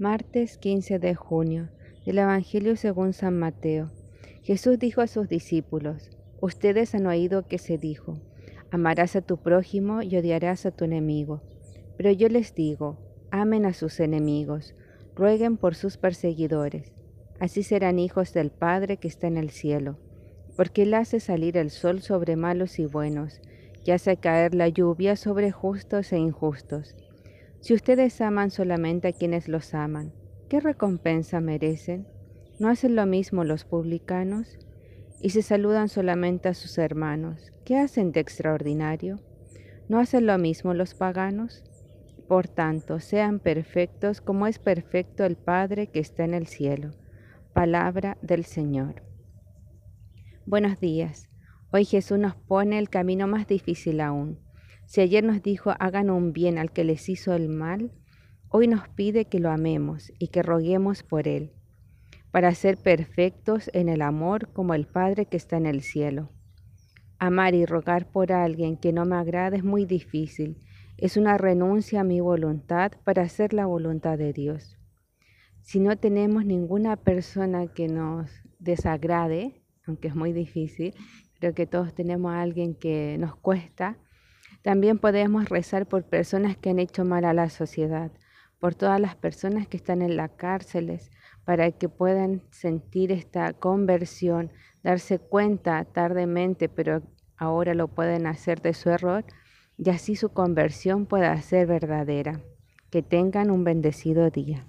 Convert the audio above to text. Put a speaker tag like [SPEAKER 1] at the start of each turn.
[SPEAKER 1] Martes 15 de junio del Evangelio según San Mateo. Jesús dijo a sus discípulos, Ustedes han oído que se dijo, amarás a tu prójimo y odiarás a tu enemigo. Pero yo les digo, amen a sus enemigos, rueguen por sus perseguidores. Así serán hijos del Padre que está en el cielo, porque Él hace salir el sol sobre malos y buenos, y hace caer la lluvia sobre justos e injustos. Si ustedes aman solamente a quienes los aman, ¿qué recompensa merecen? ¿No hacen lo mismo los publicanos? Y si saludan solamente a sus hermanos, ¿qué hacen de extraordinario? ¿No hacen lo mismo los paganos? Por tanto, sean perfectos como es perfecto el Padre que está en el cielo. Palabra del Señor. Buenos días. Hoy Jesús nos pone el camino más difícil aún si ayer nos dijo hagan un bien al que les hizo el mal, hoy nos pide que lo amemos y que roguemos por él, para ser perfectos en el amor como el Padre que está en el cielo. Amar y rogar por alguien que no me agrada es muy difícil, es una renuncia a mi voluntad para hacer la voluntad de Dios. Si no tenemos ninguna persona que nos desagrade, aunque es muy difícil, creo que todos tenemos a alguien que nos cuesta, también podemos rezar por personas que han hecho mal a la sociedad, por todas las personas que están en las cárceles, para que puedan sentir esta conversión, darse cuenta tardemente, pero ahora lo pueden hacer de su error, y así su conversión pueda ser verdadera. Que tengan un bendecido día.